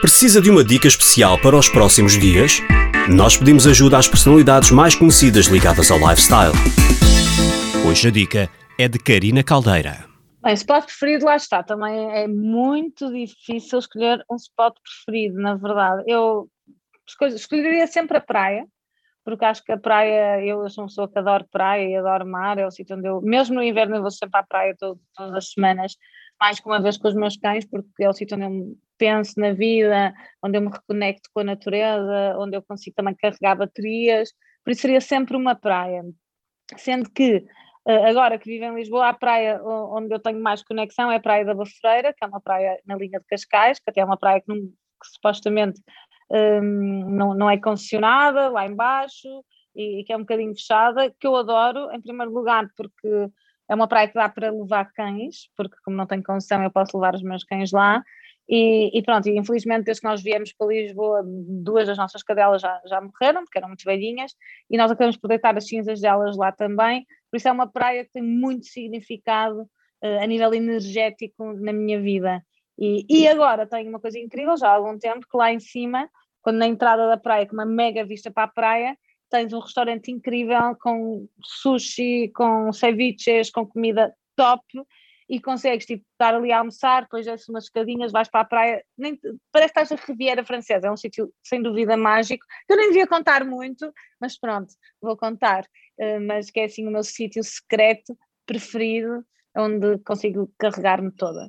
Precisa de uma dica especial para os próximos dias? Nós pedimos ajuda às personalidades mais conhecidas ligadas ao lifestyle. Hoje a dica é de Karina Caldeira. Bem, spot preferido, lá está. Também é muito difícil escolher um spot preferido, na verdade. Eu escolheria sempre a praia, porque acho que a praia, eu sou uma pessoa que adoro praia e adoro mar, é o sítio onde eu, mesmo no inverno, eu vou sempre à praia todo, todas as semanas, mais que uma vez com os meus cães, porque é o sítio onde eu penso na vida, onde eu me reconecto com a natureza, onde eu consigo também carregar baterias, por isso seria sempre uma praia. Sendo que eh, agora que vivo em Lisboa, a praia onde eu tenho mais conexão é a Praia da Bafeira, que é uma praia na linha de Cascais, que até é uma praia que, não, que supostamente um, não, não é concessionada, lá embaixo, e, e, que é um bocadinho fechada, que eu adoro, em primeiro lugar, porque é uma praia que dá para levar cães, porque como não tenho concessão eu posso levar os meus cães lá, e, e, pronto, e infelizmente desde que nós viemos para Lisboa, duas das nossas cadelas já, já morreram, porque eram muito velhinhas, e nós acabamos por deitar as cinzas delas lá também, por isso é uma praia que tem muito significado uh, a nível energético na minha vida. E, e agora tenho uma coisa incrível, já há algum tempo, que lá em cima, quando na entrada da praia, com uma mega vista para a praia, tens um restaurante incrível com sushi, com ceviches, com comida top, e consegues tipo, estar ali a almoçar, depois desces umas escadinhas, vais para a praia, nem, parece que estás na Riviera Francesa, é um sítio sem dúvida mágico, eu nem devia contar muito, mas pronto, vou contar, uh, mas que é assim o meu sítio secreto preferido, onde consigo carregar-me toda.